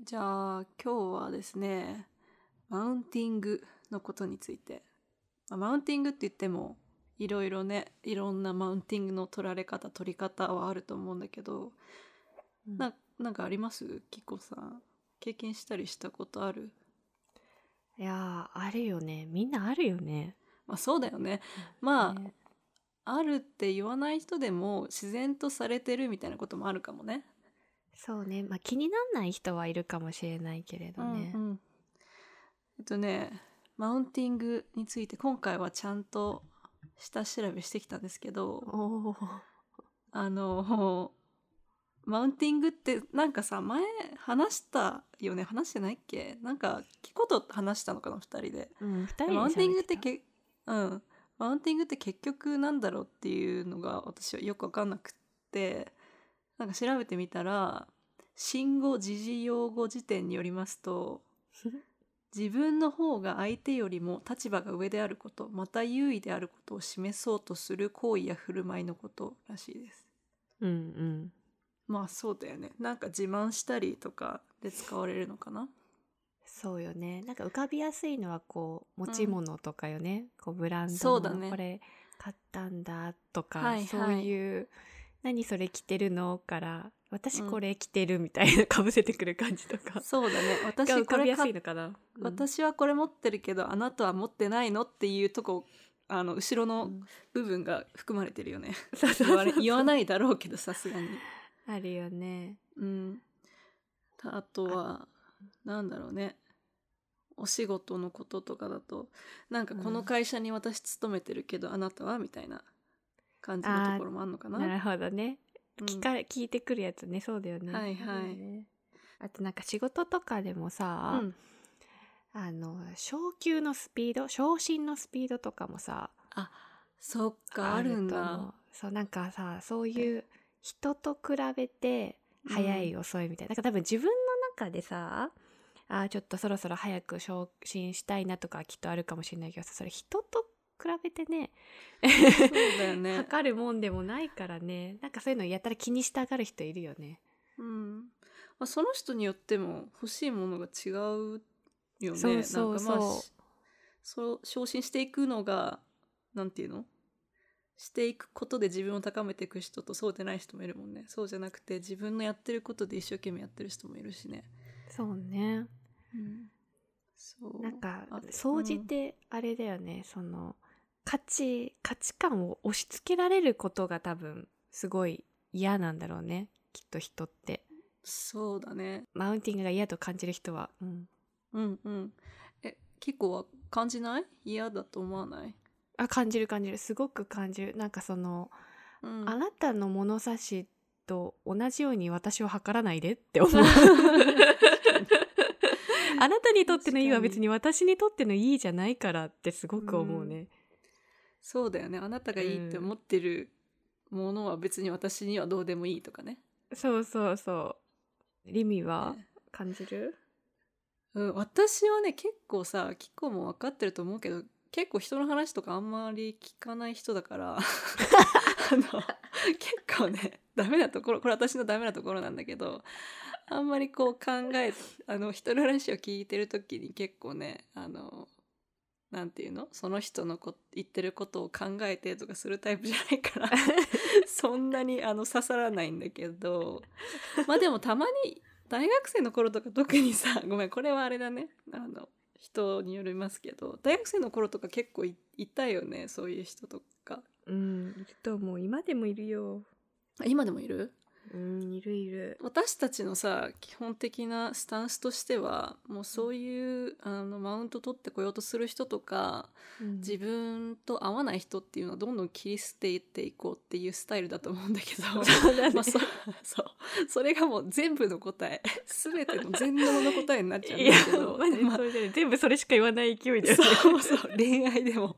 じゃあ今日はですねマウンティングのことについて、まあマウンティングって言ってもいろいろねいろんなマウンティングの取られ方取り方はあると思うんだけど、ななんかあります？キコさん。経験したりしたことある？いやーあるよね。みんなあるよね。まあそうだよね。まあ、ね。あるって言わない人でも自然とされてるみたいなこともあるかもね。そうね。まあ気になんない人はいるかもしれないけれどね、うんうん。えっとねマウンティングについて今回はちゃんと下調べしてきたんですけどあのマウンティングってなんかさ前話したよね？話してないっけ？なんかキコと話したのかな2人で。うん二人でマウンティングって喋けうん。マウンティングって結局なんだろうっていうのが私はよく分かんなくってなんか調べてみたら新語時事用語辞典によりますと 自分の方が相手よりも立場が上であることまた優位であることを示そうとする行為や振る舞いのことらしいです。うんうん。まあそうだよね。なんか自慢したりとかで使われるのかな？そうよね。なんか浮かびやすいのはこう持ち物とかよね、こうブランドのそうだね。これ買ったんだとか、はいはい。そういう何それ着てるの？から私これ着てるみたいなかぶせてくる感じとか、そうだね。が私これ買っいのかな、うん。私はこれ持ってるけどあなたは持ってないの？っていうとこあの後ろのうん。部分が含まれてるよね。言わないだろうけどさすがに。あるよね。うん。たあとはなんだろうね。お仕事のこととかだとなんかこの会社に私勤めてるけど、あなたは？みたいな感じのところもあんのかな？なるほどね。うん。聞か聞いてくるやつね。そうだよね。はいはい。あとなんか仕事とかでもさ、うん。あの昇給のスピード昇進のスピードとかもさあそっかあるんだ。そうなんかさそういう人と比べて早い遅いみたいな、だから多分自分の中でさあーちょっとそろそろ早く昇進したいなとかきっとあるかもしれないけどさそれ人と比べてね。そうだよね。測るもんでもないからね。なんかそういうのやったら気にしたがる人いるよね。うん。まあ、その人によっても欲しいものが違うよね。そうそうなんかまあそ昇進していくのがなんていうの？していくことで自分を高めていく人とそうでない人もいるもんね。そうじゃなくて自分のやってることで一生懸命やってる人もいるしね、そうね。そう。なんか総じてあれだよね、その価値価値観を押し付けられることが多分すごい嫌なんだろうね。きっと人って。そうだね。マウンティングが嫌と感じる人は、うん、うんうん。え結構は感じない？嫌だと思わない、あ感じる感じる。すごく感じる。なんかその、うん、あなたの物差しと同じように私を測らないでって 思う。あなたにとってのいいは別に私にとってのいいじゃないからってすごく思うね、そうだよね。あなたがいいって思ってるものは別に私にはどうでもいいとかね。そうそうそう。リミはね。感じる、うん、私はね結構さキコも分かってると思うけど結構人の話とかあんまり聞かない人だから。あの結構ねダメなところこれ私のダメなところなんだけどあんまりこう考えあの人の話を聞いてる時に結構ねあのなんていうの？その人のこ言ってることを考えてとかするタイプじゃないから。そんなにあの刺さらないんだけど。まあでもたまに大学生の頃とか特にさ ごめんこれはあれだね。あの人によりますけど大学生の頃とか結構いいたよね？そういう人とか。うんいると思う今でもいるよ。あ今でもいる？うんいるいる。私たちのさ基本的なスタンスとしてはもうそういうあのマウント取ってこようとする人とか自分と合わない人っていうのはどんどん切り捨てていこうっていうスタイルだと思うんだけど そうだね。まあ、そそう。それがもう全部の答え。全ての全能の答えになっちゃうんだけど。全部それしか言わない勢いだよね。そうそう恋愛でも。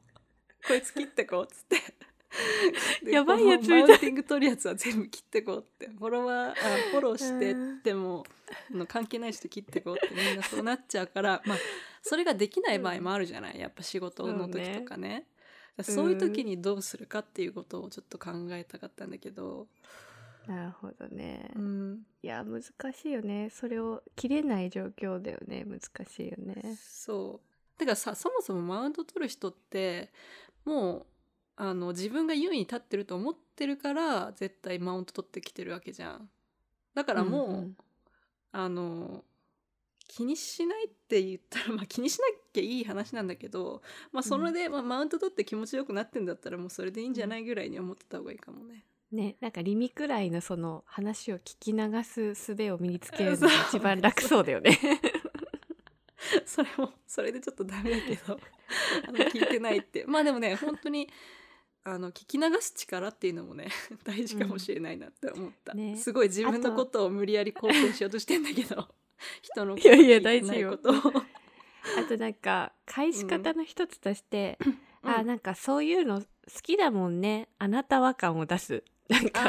こいつ切ってこうっつって。で やばいやつみたい。マウンティング取るやつは全部切ってこうって。フォロワーあフォローしてってもあの関係ない人切ってこうってみんなそうなっちゃうからまあそれができない場合もあるじゃない？やっぱ仕事の時とかね。そういう時にどうするかっていうことをちょっと考えたかったんだけど、なるほどね、うん、いや難しいよね。それを切れない状況だよね。難しいよね。そう。てかさそもそもマウント取る人ってもうあの自分が優位に立ってると思ってるから絶対マウント取ってきてるわけじゃん。だからもう、うんうん。あの気にしないって言ったら、まあ、気にしなきゃいい話なんだけど、まあ、それで、まあ、マウント取って気持ちよくなってんだったらもうそれでいいんじゃないぐらいに思ってた方がいいかもね。ねなんかリミくらいのその話を聞き流す術を身につけるのが一番楽そうだよね。それもそれでちょっとダメだけど。あの聞いてないって。まあでもね本当にあの聞き流す力っていうのもね 大事かもしれないなって思った、うん。ね。すごい自分のことを無理やり肯定しようとしてんだけど 人のいやいや聞てない大事よ。ことをあとなんか返し方の一つとして、うん。あなんかそういうの好きだもんね。あなたは感を出す。なんか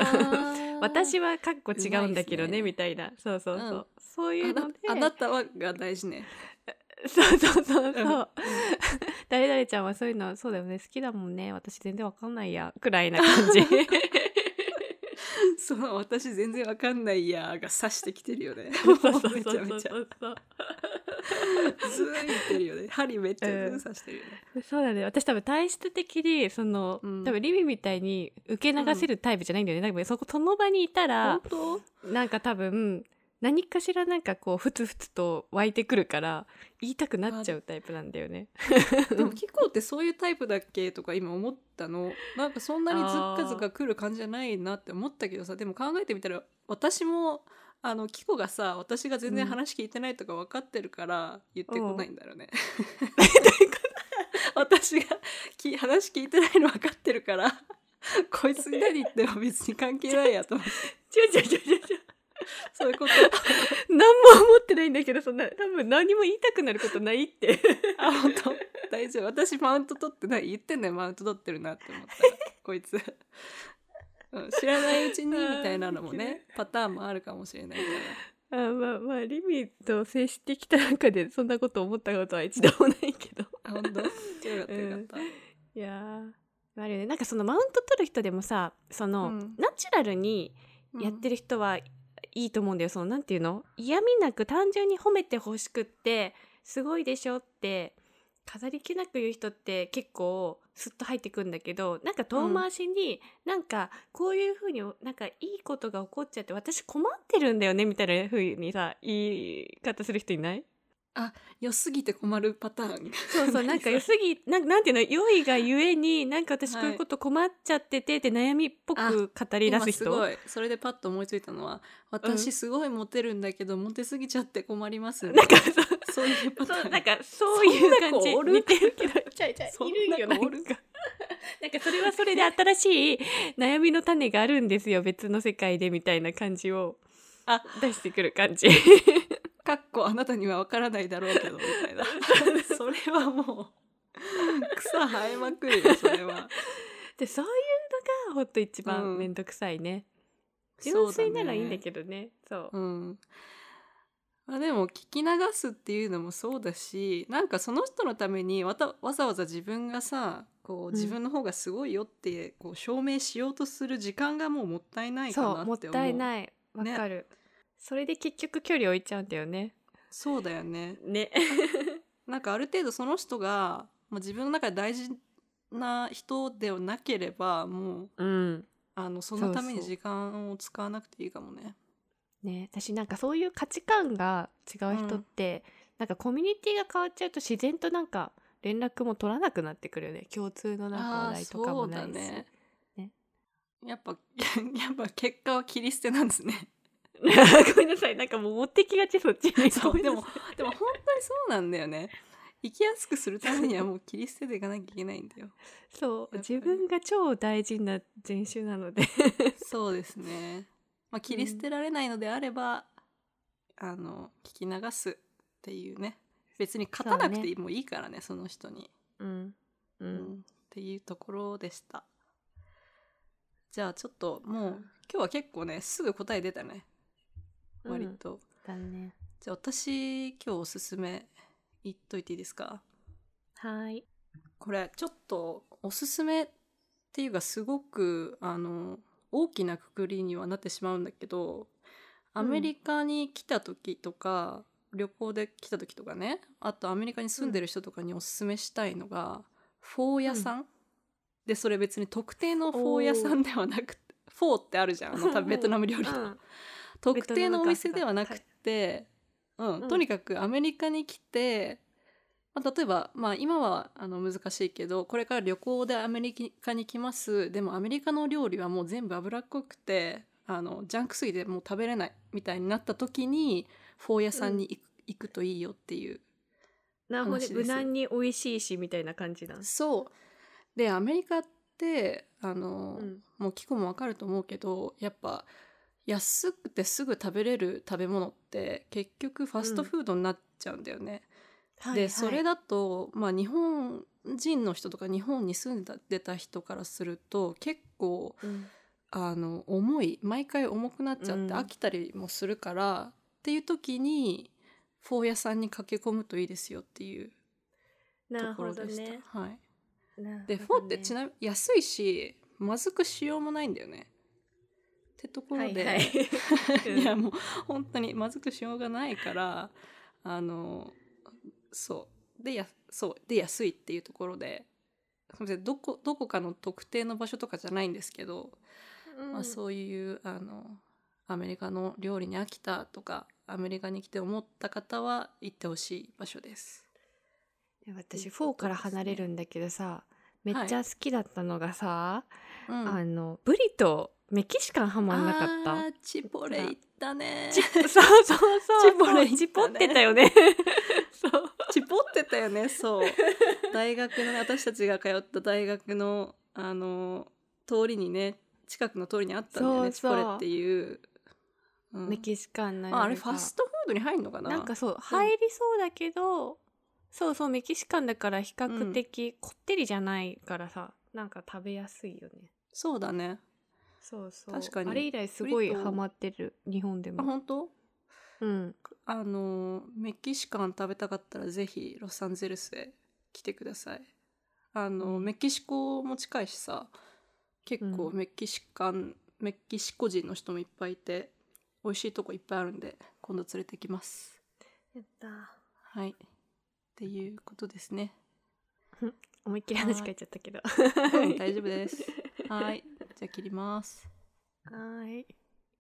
私はかっこ違うんだけどねね。みたいな。そうそうそう、うん。そういうので。あなたはが大事ね。そうそうそうそう、うん。誰々ちゃんはそういうのそうだよね。好きだもんね。私全然わかんないや。くらいな感じ。その私全然わかんないやーが刺してきてるよね。そうそうそうめちゃめちゃずー言ってるよね。針めっちゃ刺してるよね。そうだね。私多分体質的にその、うん。多分リミみたいに受け流せるタイプじゃないんだよね、多分そこその場にいたら？なんか多分何かしらなんかこうふつふつと湧いてくるから言いたくなっちゃうタイプなんだよね。でもキコってそういうタイプだっけとか今思ったの。なんかそんなにずっかずか来る感じじゃないなって思ったけどさ、でも考えてみたら私も。あのキコがさ私が全然話聞いてないとか分かってるから言ってこないんだろうね。私がき話聞いてないの分かってるからこいつに何言っても別に関係ないやと思って そういうこと。何も思ってないんだけどそんな多分何も言いたくなることないって。あ本当？大丈夫。私マウント取ってない。言ってんだよ。マウント取ってるなって思ったら。こいつ、うん、知らないうちにみたいなのもねパターンもあるかもしれないから。あまあまあリミと接してきた中でそんなこと思ったことは一度もないけど。あ本当？よかったよかった、いやーあるよね。なんかそのマウント取る人でもさその、うん。ナチュラルにやってる人はいいと思うんだよ、そのなんていうの？嫌味なく単純に褒めてほしくってすごいでしょって飾り気なく言う人って結構スッと入ってくんだけどなんか遠回しに、なんかこういうふうになんかいいことが起こっちゃって私困ってるんだよねみたいなふうにさ言い方する人いない？良すぎて困るパターン。そうそうなんか良すぎなんなんていうの？良いがゆえになんか私こういうこと困っちゃっててって悩みっぽく語り出今す人？すごいそれでパッと思いついたのは私すごいモテるんだけど、モテすぎちゃって困りますなんかそう。いうパターン。なんかそういう感じ。似てる？けどちゃい。ちゃいいる？よなんかなんかそれはそれで新しい悩みの種があるんですよ。別の世界でみたいな感じをあ出してくる感じかっこあなたには分からないだろうけどみたいな。それはもう草生えまくるよそれは。でそういうのがほんと一番面倒くさいね、純粋ならいいんだけどね。そう。うん。まあ、でも聞き流すっていうのもそうだしなんかその人のためにわたわざわざ自分がさこう自分の方がすごいよってこう証明しようとする時間がもうもったいないかなって思う。そうもったいない。わかる、それで結局距離置いちゃうんだよね。そうだよね。ね。なんかある程度その人が、まあ、自分の中で大事な人ではなければもううん。あのそのために時間を使わなくていいかもね。ね。私なんかそういう価値観が違う人って、なんかコミュニティが変わっちゃうと自然となんか連絡も取らなくなってくるよね。共通のなんか話題とかもないし、ね。ね。やっぱ やっぱ結果は切り捨てなんですね。ごめんなさいなんかもう持ってきがちそっちに そうでもでも本当にそうなんだよね。生きやすくするためにはもう切り捨てていかなきゃいけないんだよ。そう自分が超大事な人種なのでそうですね。まあ切り捨てられないのであれば、あの聞き流すっていうね。別に勝たなくていいもういいからねその人に。うんううんん、っていうところでした。じゃあちょっともう今日は結構ねすぐ答え出たね割と。だね。じゃあ私今日おすすめ言っといていいですか？はい。これちょっとおすすめっていうかすごくあの大きなくくりにはなってしまうんだけどアメリカに来た時とか、旅行で来た時とかねあとアメリカに住んでる人とかにおすすめしたいのが、フォー屋さん、でそれ別に特定のフォー屋さんではなくてフォーってあるじゃん。あの ベトナム料理の、うん特定のお店ではなくて、うんうん。とにかくアメリカに来て、まあ、例えば、まあ、今はあの難しいけどこれから旅行でアメリカに来ます。でもアメリカの料理はもう全部脂っこくてあのジャンクすぎてもう食べれないみたいになった時にフォー屋さんに行く,、行くといいよっていうなるほど無難に美味しいしみたいな感じなん。そう。でアメリカってあの、うん。もう聞くもわかると思うけどやっぱ安くてすぐ食べれる食べ物って結局ファストフードになっちゃうんだよね。でそれだだと、まあ、日本人の人とか日本に住んでた人からすると結構うん。あの重い毎回重くなっちゃってうん。飽きたりもするから、っていう時にフォー屋さんに駆け込むといいですよっていうところでした。どねはい、ね。でフォーってちなみに安いしまずくしようもないんだよね。ってところで、はいはい。いやもう本当にまずくしようがないからあのそう。でやそう。で安いっていうところで。すみません。どこどこかの特定の場所とかじゃないんですけど、うん。まあ、そういうあのアメリカの料理に飽きたとかアメリカに来て思った方は行ってほしい場所です。で私フォーから離れるんだけどさめっちゃ好きだったのがさ、うん。あのブリとメキシカンハマんなかった？チポレ行ったね。チそうそうそう。チポレね。チポってたよね。そう。チポってたよね。そう。大学のね私たちが通った大学のあの通りにね近くの通りにあったんだよねチポレっていう、うん。メキシカンなああれファストフードに入んのかな？なんかそう入りそうだけど、そうそうメキシカンだから比較的こってりじゃないからさなんか食べやすいよね。そうだねそうそう。確かに。あれ以来すごいハマってる日本であも本当？うん。あのメキシカン食べたかったらぜひロサンゼルスへ来てください。あの、うん。メキシコも近いしさ結構うん。メキシカン、メキシコ人の人もいっぱいいて美味しいとこいっぱいあるんで今度連れてきます。やったはい。っていうことですね。思いっきり話変えちゃったけど。うん大丈夫です。はいじゃあ切ります。はーい。